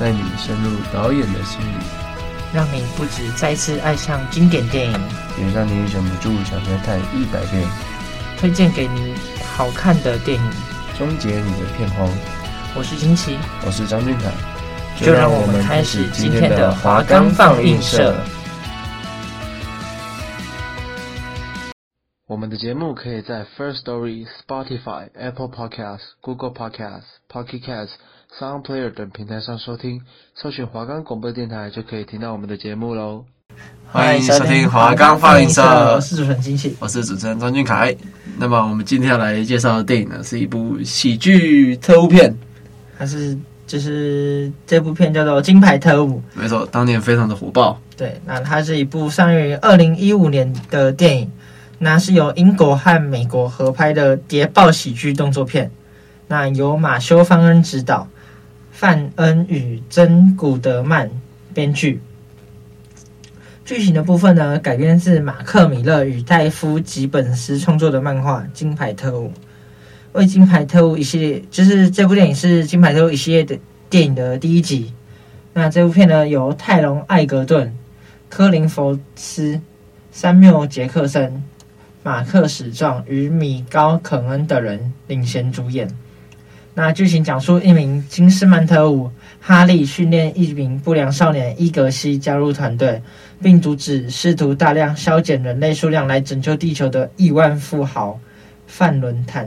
带你深入导演的心里，让你不止再次爱上经典电影，也让你忍不住想再看一百遍。推荐给你好看的电影，终结你的片荒。我是金奇，我是张俊凯，就让我们开始今天的华冈放映社。我们的节目可以在 First Story、Spotify、Apple Podcasts、Google Podcasts、Pocket Casts、Sound Player 等平台上收听，搜寻华冈广播电台就可以听到我们的节目喽。欢迎收听华冈放映社，我是主持人金喜，我是主持人张俊凯。那么我们今天要来介绍的电影呢，是一部喜剧特务片，它是就是这部片叫做《金牌特务》，没错，当年非常的火爆。对，那它是一部上映于二零一五年的电影。那是由英国和美国合拍的谍报喜剧动作片，那由马修·方恩执导，范恩与珍·古德曼编剧。剧情的部分呢，改编自马克·米勒与戴夫·吉本斯创作的漫画《金牌特务》。为《金牌特务》一系列，就是这部电影是《金牌特务》一系列的电影的第一集。那这部片呢，由泰隆·艾格顿、科林·福斯、山缪·杰克森。马克·史壮与米高·肯恩等人领衔主演。那剧情讲述一名金斯曼特务哈利训练一名不良少年伊格西加入团队，并阻止试图大量削减人类数量来拯救地球的亿万富豪范伦坦。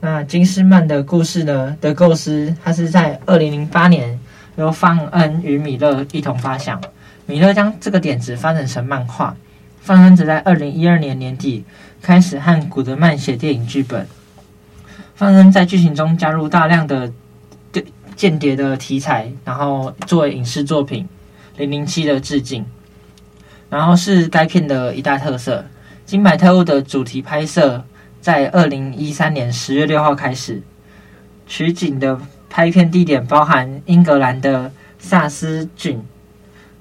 那金斯曼的故事呢的构思，它是在二零零八年由方恩与米勒一同发想，米勒将这个点子发展成漫画。范恩则在二零一二年年底开始和古德曼写电影剧本。范恩在剧情中加入大量的间谍的题材，然后作为影视作品《零零七》的致敬，然后是该片的一大特色。《金牌特务》的主题拍摄在二零一三年十月六号开始，取景的拍片地点包含英格兰的萨斯郡、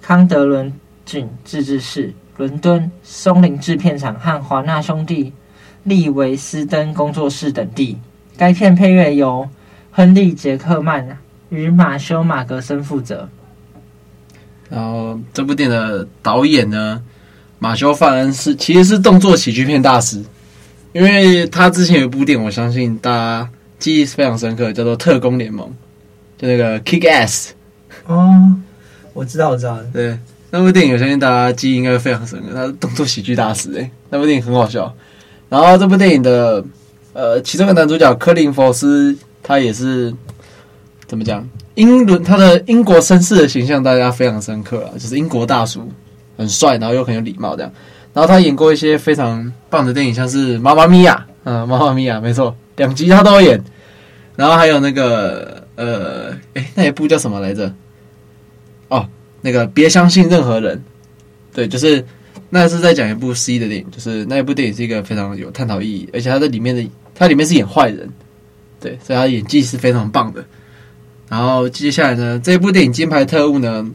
康德伦郡自治市。伦敦松林制片厂和华纳兄弟利维斯登工作室等地。该片配乐由亨利·杰克曼与马修·马格森负责。然后，这部电影的导演呢，马修·范恩是其实是动作喜剧片大师，因为他之前有一部电影，我相信大家记忆是非常深刻，叫做《特工联盟》，就那个 Kick Ass。哦，我知道，我知道，对。那部电影我相信大家记忆应该非常深刻，他是动作喜剧大师诶，那部电影很好笑。然后这部电影的呃，其中的男主角科林·佛斯，他也是怎么讲？英伦他的英国绅士的形象大家非常深刻啊，就是英国大叔，很帅，然后又很有礼貌这样。然后他演过一些非常棒的电影，像是《妈妈咪呀》嗯，《妈妈咪呀》没错，两集他都演。然后还有那个呃，诶，那一部叫什么来着？哦。那个别相信任何人，对，就是那是在讲一部 C 的电影，就是那一部电影是一个非常有探讨意义，而且他在里面的他里面是演坏人，对，所以他演技是非常棒的。然后接下来呢，这部电影《金牌特务》呢，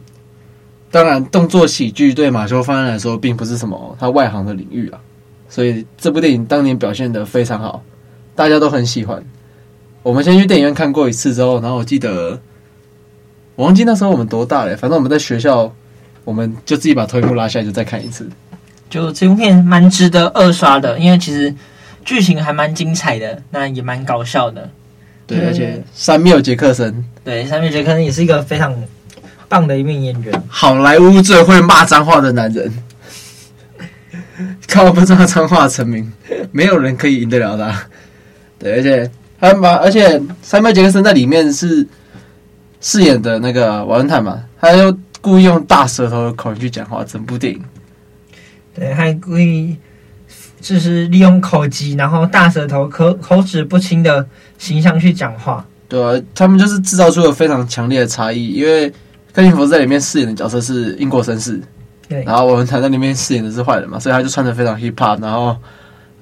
当然动作喜剧对马修·范恩来说并不是什么他外行的领域啊，所以这部电影当年表现得非常好，大家都很喜欢。我们先去电影院看过一次之后，然后我记得。我忘记那时候我们多大了，反正我们在学校，我们就自己把投影幕拉下来，就再看一次。就这部片蛮值得二刷的，因为其实剧情还蛮精彩的，那也蛮搞笑的。对，而且三缪杰克森，对，三缪杰克森也是一个非常棒的一名演员，好莱坞最会骂脏话的男人，靠不脏脏话成名，没有人可以赢得了他。对，而且还蛮，而且三缪杰克森在里面是。饰演的那个瓦伦坦嘛，他又故意用大舌头的口音去讲话，整部电影。对，还故意就是利用口疾，然后大舌头、口口齿不清的形象去讲话。对啊，他们就是制造出了非常强烈的差异。因为克林佛在里面饰演的角色是英国绅士，对，然后我们才在里面饰演的是坏人嘛，所以他就穿的非常 hip hop，然后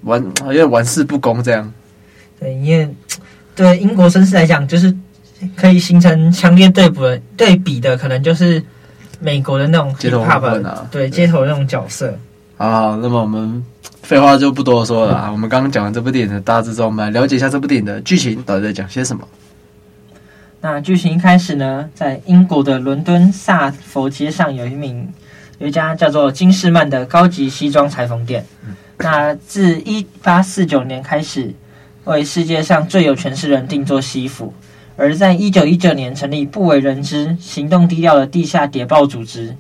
玩有点玩世不恭这样。对，因为对英国绅士来讲，就是可以形成强烈对比的对比的，可能就是美国的那种 hip hop 啊，对，街头的那种角色。好，好，那么我们废话就不多说了啊，我们刚刚讲完这部电影的大致之后，我们来了解一下这部电影的剧情到底在讲些什么。那剧情一开始呢，在英国的伦敦萨佛街上有一名有一家叫做金士曼的高级西装裁缝店。那自一八四九年开始，为世界上最有权势人定做西服。而在一九一九年成立不为人知、行动低调的地下谍报组织。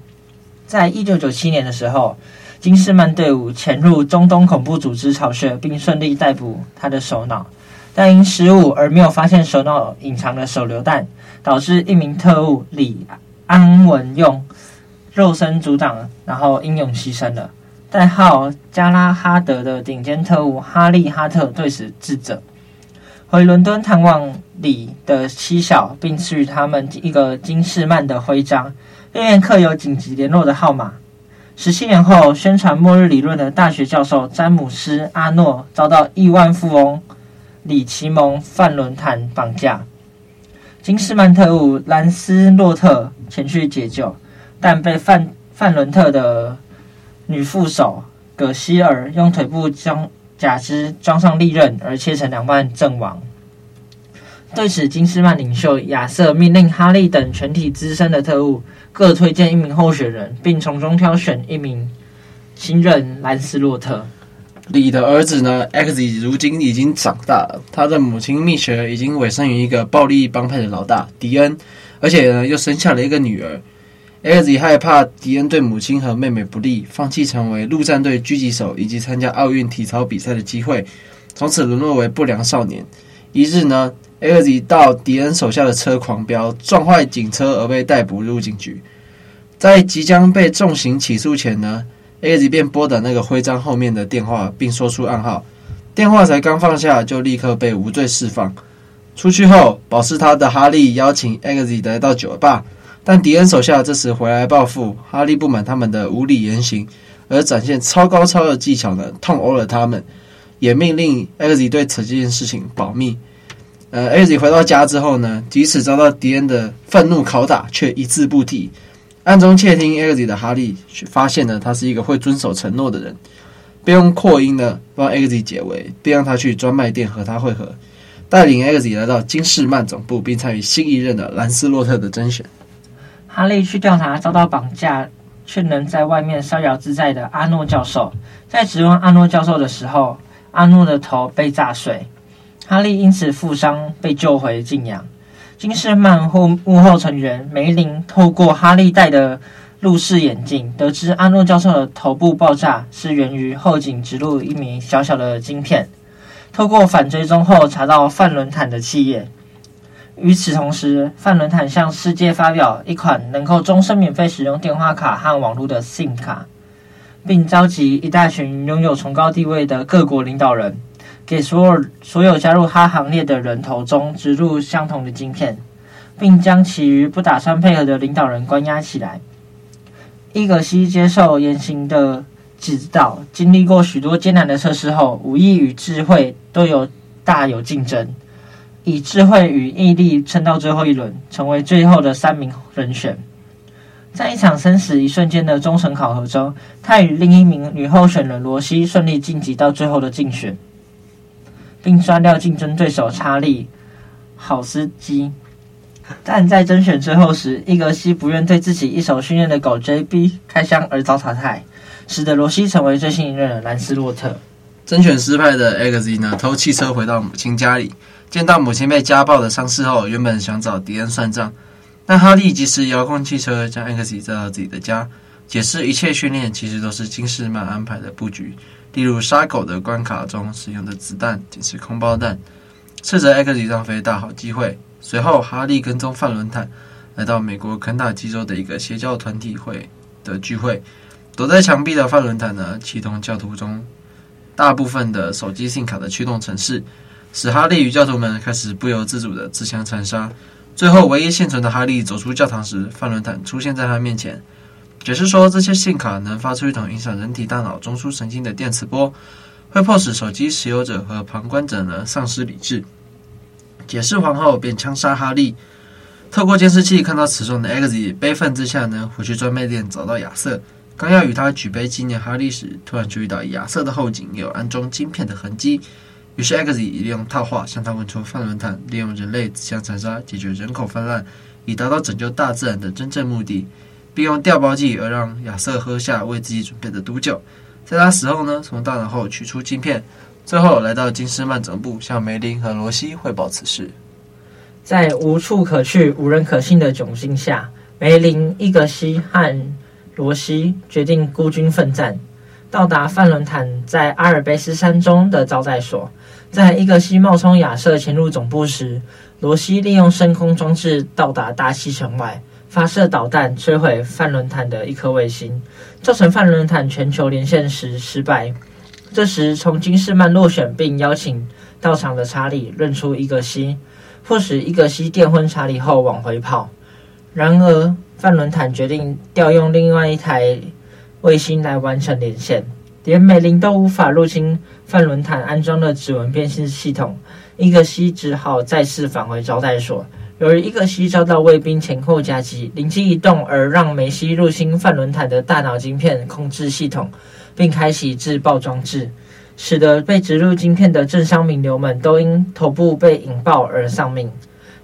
在一九九七年的时候，金士曼队伍潜入中东恐怖组织巢穴，并顺利逮捕他的首脑。但因失误而没有发现首脑隐藏的手榴弹，导致一名特务李安文用肉身阻挡，然后英勇牺牲了。代号加拉哈德的顶尖特务哈利哈特对此自责，回伦敦探望李的妻小，并赐予他们一个金士曼的徽章，里面刻有紧急联络的号码。十七年后，宣传末日理论的大学教授詹姆斯阿诺遭到亿万富翁。李奇蒙范伦坦绑架，金士曼特务兰斯洛特前去解救，但被范范伦特的女副手葛希尔用腿部将假肢装上利刃而切成两半阵亡。对此，金斯曼领袖亚瑟命令哈利等全体资深的特务各推荐一名候选人，并从中挑选一名新任兰斯洛特。李的儿子呢，X 如今已经长大了。他的母亲蜜雪儿已经委身于一个暴力帮派的老大迪恩，而且呢又生下了一个女儿。X 害怕迪恩对母亲和妹妹不利，放弃成为陆战队狙击手以及参加奥运体操比赛的机会，从此沦落为不良少年。一日呢，X 到迪恩手下的车狂飙，撞坏警车而被逮捕入警局。在即将被重刑起诉前呢，X 便拨打那个徽章后面的电话，并说出暗号。电话才刚放下，就立刻被无罪释放。出去后，保释他的哈利邀请 X 来到酒吧，但迪恩手下这时回来报复。哈利不满他们的无理言行，而展现超高超的技巧呢，痛殴了他们，也命令 X 对此件事情保密。呃，X 回到家之后呢，即使遭到敌人的愤怒拷打，却一字不提。暗中窃听 X 的哈利发现呢，他是一个会遵守承诺的人，并用扩音呢帮 X 解围，并让他去专卖店和他会合，带领 X 来到金士曼总部，并参与新一任的兰斯洛特的甄选。哈利去调查遭到绑架却能在外面逍遥自在的阿诺教授，在质问阿诺教授的时候，阿诺的头被炸碎，哈利因此负伤被救回静养。金士曼后幕后成员梅林透过哈利戴的路式眼镜，得知阿诺教授的头部爆炸是源于后颈植入一枚小小的晶片。透过反追踪后，查到范伦坦的企业。与此同时，范伦坦向世界发表一款能够终身免费使用电话卡和网络的 SIM 卡，并召集一大群拥有崇高地位的各国领导人。给所有所有加入他行列的人头中植入相同的晶片，并将其余不打算配合的领导人关押起来。伊格西接受严刑的指导，经历过许多艰难的测试后，武艺与智慧都有大有竞争，以智慧与毅力撑到最后一轮，成为最后的三名人选。在一场生死一瞬间的终审考核中，他与另一名女候选人罗西顺利晋级到最后的竞选。并刷掉竞争对手查理·好司机，但在甄选最后时，伊格西不愿对自己一手训练的狗 JB 开枪而遭淘汰，使得罗西成为最新一任的兰斯洛特。甄选失败的 X 呢，偷汽车回到母亲家里，见到母亲被家暴的伤势后，原本想找迪恩算账，但哈利及时遥控汽车将 X 载到自己的家，解释一切训练其实都是金士曼安排的布局。例如杀狗的关卡中使用的子弹仅是空包弹，斥责 X 浪费大好机会。随后，哈利跟踪范伦坦来到美国肯塔基州的一个邪教团体会的聚会，躲在墙壁的范伦坦呢，启动教徒中大部分的手机信卡的驱动程式，使哈利与教徒们开始不由自主的自相残杀。最后，唯一幸存的哈利走出教堂时，范伦坦出现在他面前，解释说这些信卡能发出一种影响人体大脑中枢神经的电磁波，会迫使手机持有者和旁观者呢丧失理智。解释完后，便枪杀哈利。透过监视器看到此中的 X，悲愤之下呢，回去专卖店找到亚瑟，刚要与他举杯纪念哈利时，突然注意到亚瑟的后颈有安装晶片的痕迹。于是 X 利用套话向他问出范伦坦利用人类自相残杀解决人口泛滥，以达到拯救大自然的真正目的，并用调包剂而让亚瑟喝下为自己准备的毒酒。在他死后呢，从大脑后取出镜片，最后来到金斯曼总部向梅林和罗西汇报此事。在无处可去、无人可信的窘境下，梅林、伊格西和罗西决定孤军奋战，到达范伦坦在阿尔卑斯山中的招待所。在伊格西冒充亚瑟潜入总部时，罗西利用深空装置到达大气层外，发射导弹摧毁范伦坦的一颗卫星，造成范伦坦全球连线时失败。这时，从金士曼落选并邀请到场的查理认出伊格西。迫使伊格西电昏查理后往回跑。然而，范伦坦决定调用另外一台卫星来完成连线，连美林都无法入侵范伦坦安装的指纹辨识系统。伊格西只好再次返回招待所。由于伊格西遭到卫兵前后夹击，灵机一动而让梅西入侵范伦坦的大脑晶片控制系统，并开启自爆装置。使得被植入晶片的政商名流们都因头部被引爆而丧命。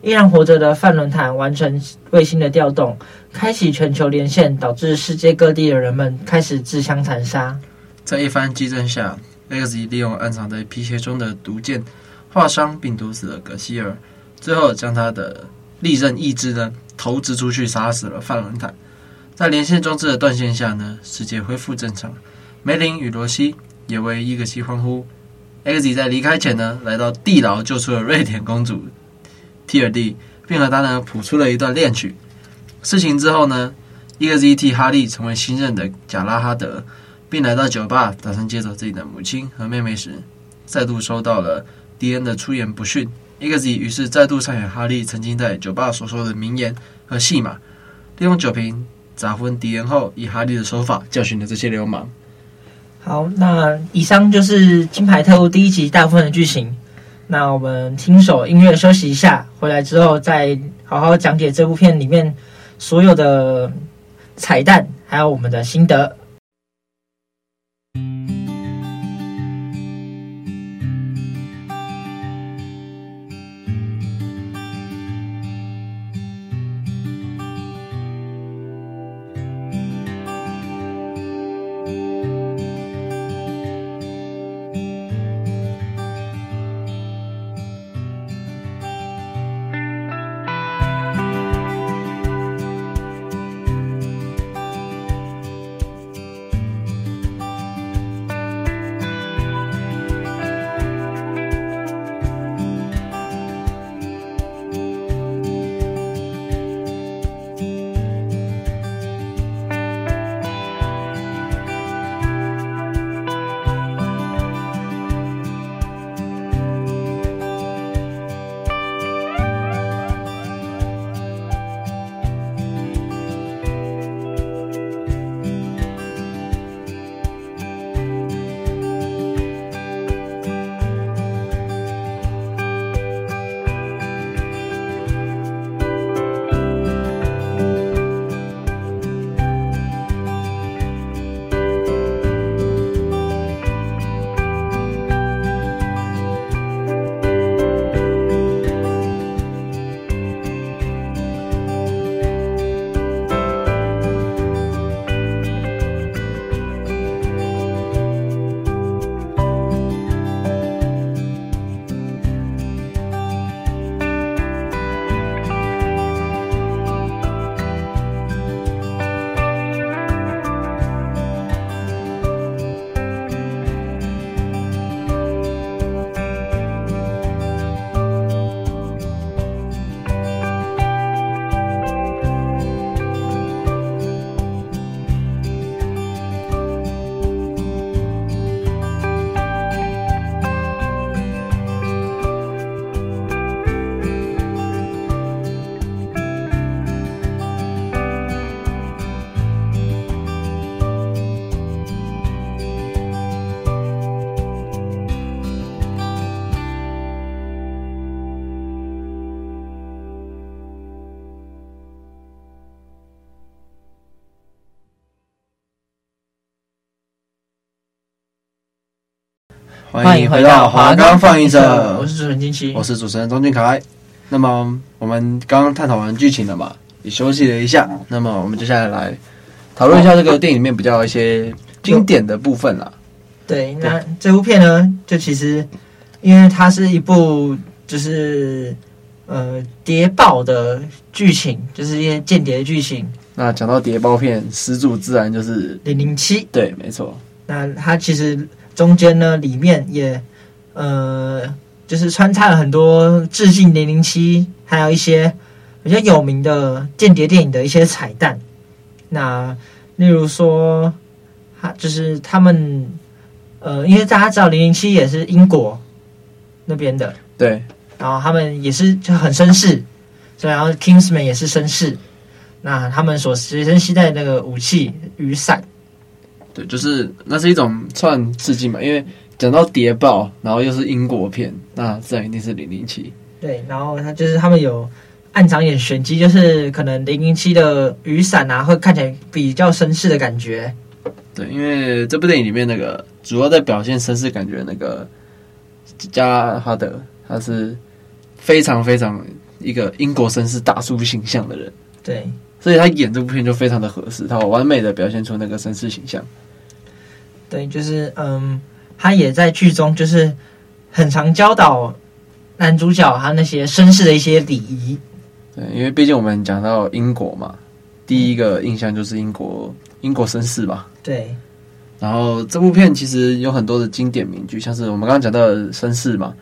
依然活着的范伦坦完成卫星的调动，开启全球连线，导致世界各地的人们开始自相残杀。在一番激战下，Eggsy 利用暗藏在皮鞋中的毒箭划伤并毒死了葛希尔，最后将他的利刃义肢呢投掷出去，杀死了范伦坦。在连线装置的断线下呢，世界恢复正常。梅林与罗西。也为伊格西欢呼。Eggsy 在离开前呢，来到地牢救出了瑞典公主提尔蒂，并和她呢谱出了一段恋曲。事情之后呢，Eggsy 替哈利成为新任的贾拉哈德，并来到酒吧打算接走自己的母亲和妹妹时，再度收到了迪恩的出言不逊。E x y 于是再度上演哈利曾经在酒吧所说的名言和戏码，利用酒瓶砸昏敌人后，以哈利的手法教训了这些流氓。好，那以上就是《金牌特务》第一集大部分的剧情。那我们听首音乐休息一下，回来之后再好好讲解这部片里面所有的彩蛋，还有我们的心得。欢迎回到华冈放映社，我是主持人金奇，我是主持人钟俊凯。那么我们刚刚探讨完剧情了嘛，也休息了一下。那么我们接下来来讨论一下这个电影里面比较一些经典的部分啦。对，那这部片呢，就其实因为它是一部就是呃谍报的剧情，就是一些间谍的剧情。那讲到谍报片，始祖自然就是零零七。对，没错。那它其实。中间呢，里面也，呃，就是穿插了很多致敬零零七，还有一些比较有名的间谍电影的一些彩蛋。那例如说，他就是他们，呃，因为大家知道零零七也是英国那边的，对，然后他们也是就很绅士，所以然后 Kingsman 也是绅士。那他们所随身携带的那个武器雨伞。对，就是那是一种算致敬嘛，因为讲到谍报，然后又是英国片，那自然一定是零零七。对，然后他就是他们有暗藏一点玄机，就是可能零零七的雨伞啊，会看起来比较绅士的感觉。对，因为这部电影里面那个主要在表现绅士感觉的那个加哈德，他是非常非常一个英国绅士大叔形象的人。对。所以他演这部片就非常的合适，他完美的表现出那个绅士形象。对，就是嗯，他也在剧中就是很常教导男主角他那些绅士的一些礼仪。对，因为毕竟我们讲到英国嘛，第一个印象就是英国英国绅士吧。对。然后这部片其实有很多的经典名句，像是我们刚刚讲到的绅士嘛，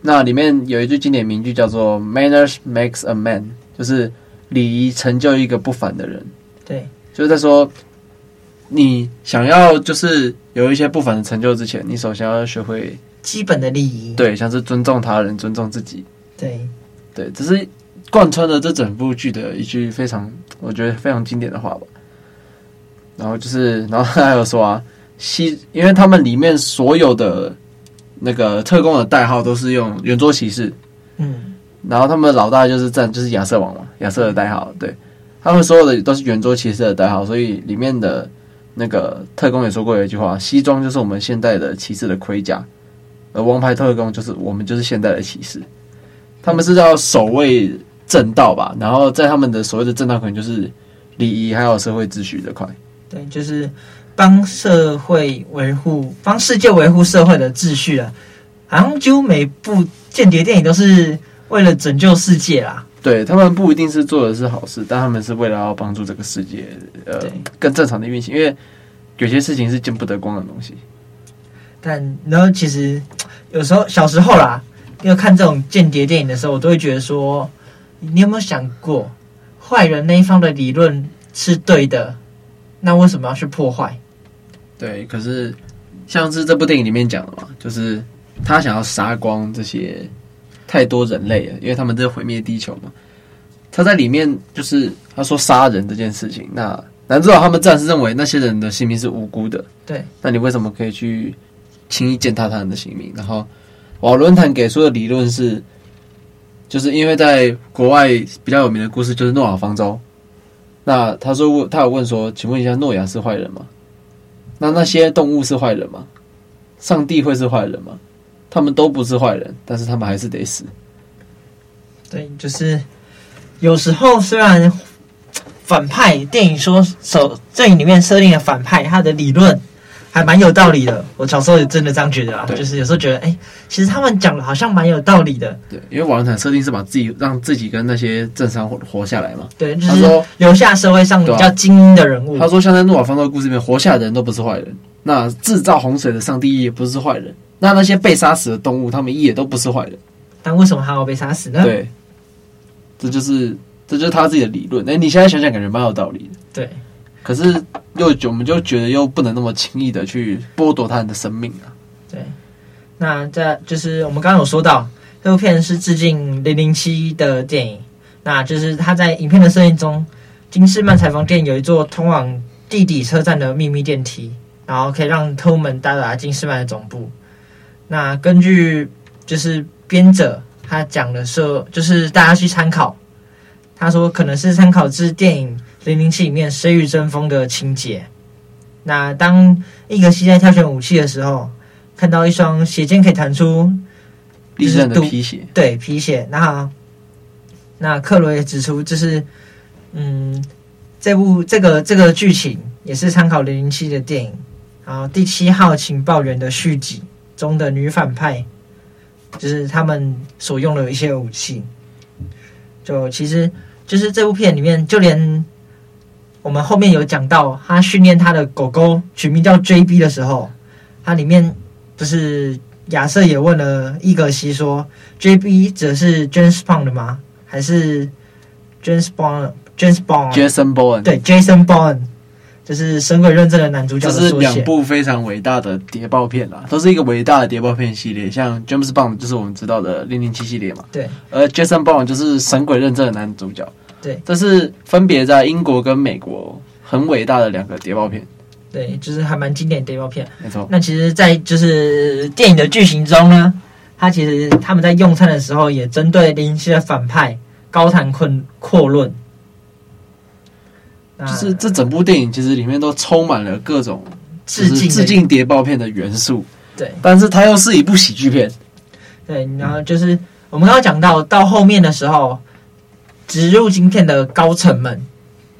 那里面有一句经典名句叫做 “Manners makes a man”，就是。礼仪成就一个不凡的人，对，就是在说，你想要就是有一些不凡的成就之前，你首先要学会基本的礼仪，对，像是尊重他人、尊重自己，对，对，这是贯穿了这整部剧的一句非常，我觉得非常经典的话吧。然后就是，然后他还有说啊，西，因为他们里面所有的那个特工的代号都是用圆桌骑士，嗯。然后他们的老大就是战，就是亚瑟王嘛，亚瑟的代号。对，他们所有的都是圆桌骑士的代号，所以里面的那个特工也说过一句话：西装就是我们现代的骑士的盔甲，而王牌特工就是我们就是现代的骑士。他们是要守卫正道吧？然后在他们的所谓的正道，可能就是礼仪还有社会秩序这块。对，就是帮社会维护，帮世界维护社会的秩序啊。好像几乎每部间谍电影都是。为了拯救世界啦，对，他们不一定是做的是好事，但他们是为了要帮助这个世界，呃，更正常的运行。因为有些事情是见不得光的东西。但然后其实有时候小时候啦，要看这种间谍电影的时候，我都会觉得说，你有没有想过，坏人那一方的理论是对的，那为什么要去破坏？对，可是像是这部电影里面讲的嘛，就是他想要杀光这些。太多人类了，因为他们在毁灭地球嘛。他在里面就是他说杀人这件事情，那难道他们暂时认为那些人的性命是无辜的？对，那你为什么可以去轻易践踏他人的性命？然后瓦伦坦给出的理论是，就是因为在国外比较有名的故事就是诺亚方舟。那他说问他有问说，请问一下，诺亚是坏人吗？那那些动物是坏人吗？上帝会是坏人吗？他们都不是坏人，但是他们还是得死。对，就是有时候虽然反派电影说首电影里面设定的反派，他的理论还蛮有道理的。我小时候也真的这样觉得啊，就是有时候觉得，哎、欸，其实他们讲的好像蛮有道理的。对，因为瓦伦坦设定是把自己让自己跟那些政商活活下来嘛。对，就是说留下社会上比较精英的人物。他说，像在诺瓦方舟的故事里面，活下来的人都不是坏人。那制造洪水的上帝也不是坏人。那那些被杀死的动物，他们也都不是坏人，但为什么还要被杀死呢？对，这就是这就是他自己的理论。哎，你现在想想，感觉蛮有道理的。对，可是又我们就觉得又不能那么轻易的去剥夺他人的生命啊。对，那这就是我们刚刚有说到，这部片是致敬零零七的电影。那就是他在影片的设定中，金士曼裁缝店有一座通往地底车站的秘密电梯，然后可以让特务们到达金士曼的总部。那根据就是编者他讲的说，就是大家去参考，他说可能是参考自电影《零零七》里面《谁与争锋》的情节。那当伊格西在挑选武器的时候，看到一双鞋尖可以弹出利刃的皮鞋，对皮鞋。那那克罗也指出，就是嗯，这部这个这个剧情也是参考零零七的电影，然后第七号情报员的续集中的女反派，就是他们所用的一些武器。就其实就是这部片里面，就连我们后面有讲到，他训练他的狗狗取名叫 JB 的时候，它里面不是亚瑟也问了伊格西说，JB 指的是 James Bond 的吗？还是 James Bond，James Bond，Jason Bourne，对，Jason Bourne，就是神鬼认证的男主角的。这是两部非常伟大的谍报片啦，都是一个伟大的谍报片系列。像 James Bond 就是我们知道的零零七系列嘛，对。而 Jason Bourne 就是神鬼认证的男主角，对。这是分别在英国跟美国很伟大的两个谍报片，对，就是还蛮经典的谍报片。没错。那其实，在就是电影的剧情中呢。他其实他们在用餐的时候，也针对零零七的反派高谈阔阔论，就是这整部电影其实里面都充满了各种致敬致敬谍报片的元素。对，但是它又是一部喜剧片。对，然后就是我们刚刚讲到到后面的时候，植入晶片的高层们，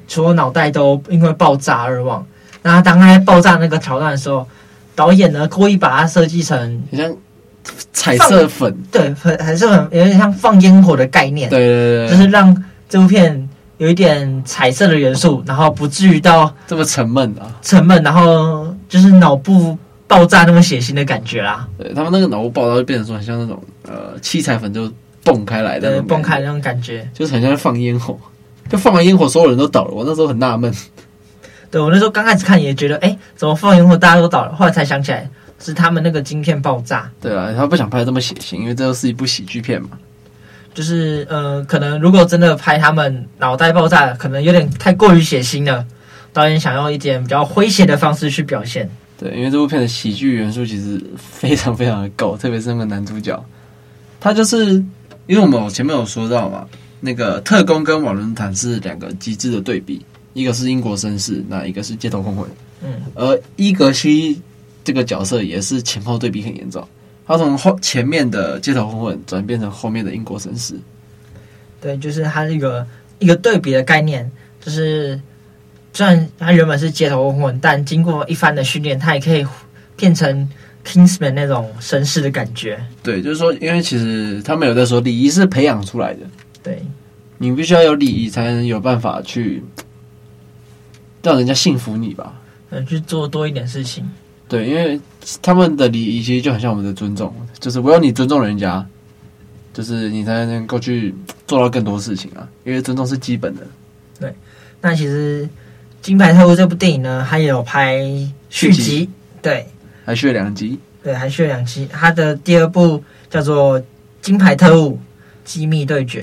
除了脑袋都因为爆炸而亡。那当他爆炸那个桥段的时候，导演呢故意把它设计成像。彩色粉，对，粉还是很有点像放烟火的概念，对对对，就是让这部片有一点彩色的元素，然后不至于到这么沉闷啊，沉闷，然后就是脑部爆炸那么血腥的感觉啦。对他们那个脑部爆炸就变成说很像那种呃七彩粉就蹦开来的，对，蹦开的那种感觉，就是很像放烟火，就放完烟火所有人都倒了。我那时候很纳闷，对我那时候刚开始看也觉得，哎，怎么放烟火大家都倒了？后来才想起来。是他们那个晶片爆炸，对啊，他不想拍这么血腥，因为这又是一部喜剧片嘛。就是呃，可能如果真的拍他们脑袋爆炸，可能有点太过于血腥了。导演想用一点比较诙谐的方式去表现。对，因为这部片的喜剧元素其实非常非常的够，特别是那个男主角，他就是因为我们前面有说到嘛，那个特工跟瓦伦坦是两个极致的对比，一个是英国绅士，那一个是街头混混。嗯，而伊格西。这个角色也是前后对比很严重，他从后前面的街头混混转变成后面的英国绅士。对，就是他一个一个对比的概念，就是虽然他原本是街头混混，但经过一番的训练，他也可以变成 Kingsman 那种绅士的感觉。对，就是说，因为其实他们有在说，礼仪是培养出来的。对，你必须要有礼仪，才能有办法去让人家信服你吧？嗯，去做多一点事情。对，因为他们的礼仪其实就很像我们的尊重，就是唯有你尊重人家，就是你才能够去做到更多事情啊。因为尊重是基本的。对，那其实《金牌特务》这部电影呢，它也有拍续集，续集对，还续了两集，对，还续了两集。它的第二部叫做《金牌特务：机密对决》，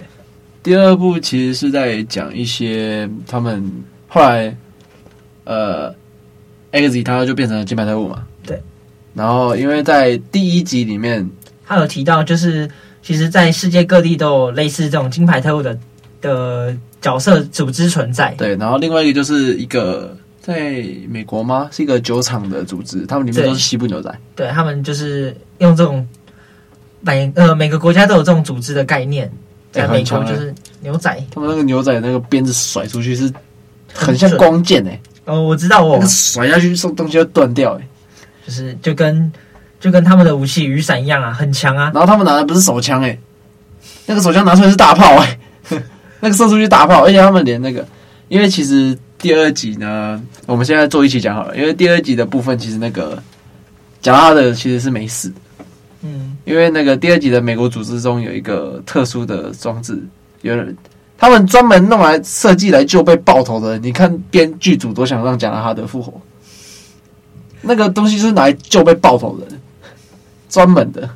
第二部其实是在讲一些他们后来，呃。X 他就变成了金牌特务嘛？对。然后，因为在第一集里面，他有提到，就是其实，在世界各地都有类似这种金牌特务的的角色组织存在。对。然后，另外一个就是一个在美国吗？是一个酒厂的组织，他们里面都是西部牛仔。对，他们就是用这种每呃每个国家都有这种组织的概念，在美国就是牛仔。他们那个牛仔那个鞭子甩出去是很像光剑哎、欸。哦，我知道哦，甩下去，这东西会断掉，哎，就是就跟就跟他们的武器雨伞一样啊，很强啊。然后他们拿的不是手枪，哎，那个手枪拿出来是大炮，哎，那个射出去大炮，而且他们连那个，因为其实第二集呢，我们现在做一起讲好了，因为第二集的部分其实那个讲他的其实是没死，嗯，因为那个第二集的美国组织中有一个特殊的装置，有人。他们专门弄来设计来救被爆头的人，你看编剧组都想让贾拉哈德复活，那个东西是拿来救被爆头的人，专门的，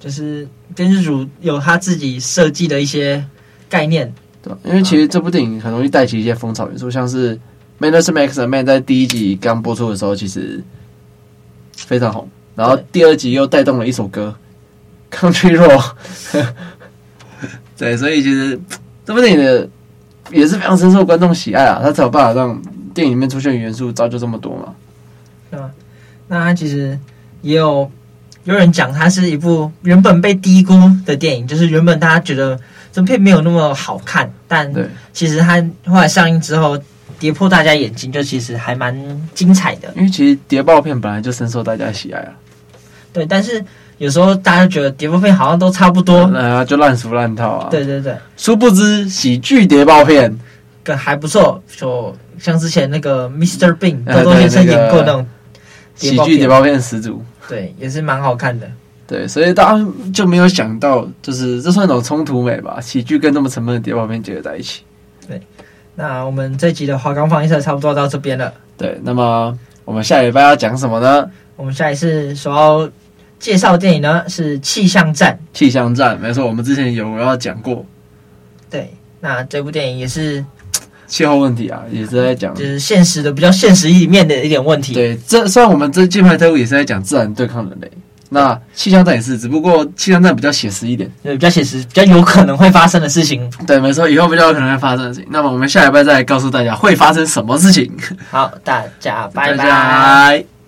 就是编剧组有他自己设计的一些概念，对，因为其实这部电影很容易带起一些风潮元素，像是《Man vs Max》Man 在第一集刚播出的时候，其实非常红，然后第二集又带动了一首歌《Country Road》。对，所以其实这部电影的也是非常深受观众喜爱啊，他才有办法让电影里面出现的元素造就这么多嘛。那他其实也有有人讲它是一部原本被低估的电影，就是原本大家觉得这片没有那么好看，但其实它后来上映之后跌破大家眼睛，就其实还蛮精彩的。因为其实谍报片本来就深受大家喜爱啊。对，但是有时候大家觉得谍报片好像都差不多，啊，就烂俗烂套啊。对对对，殊不知喜剧谍报片跟还不错，就像之前那个 Mr. Bean 豆豆先生演过那种喜剧谍报片始祖，对，也是蛮好看的。对，所以大家就没有想到，就是这算一种冲突美吧？喜剧跟那么沉闷的谍报片结合在一起。对，那我们这集的华冈放映社差不多到这边了。对，那么我们下礼拜要讲什么呢？我们下一次说要介绍的电影呢是《气象站》。气象站，没错，我们之前有要讲过。对，那这部电影也是气候问题啊，也是在讲，就是现实的比较现实一面的一点问题。对，这虽然我们这金牌特务也是在讲自然对抗人类。那气象站也是，只不过气象站比较写实一点，对，比较写实，比较有可能会发生的事情。对，没错，以后比较有可能会发生的事情。那么我们下礼拜再来告诉大家会发生什么事情。好，大家。拜拜。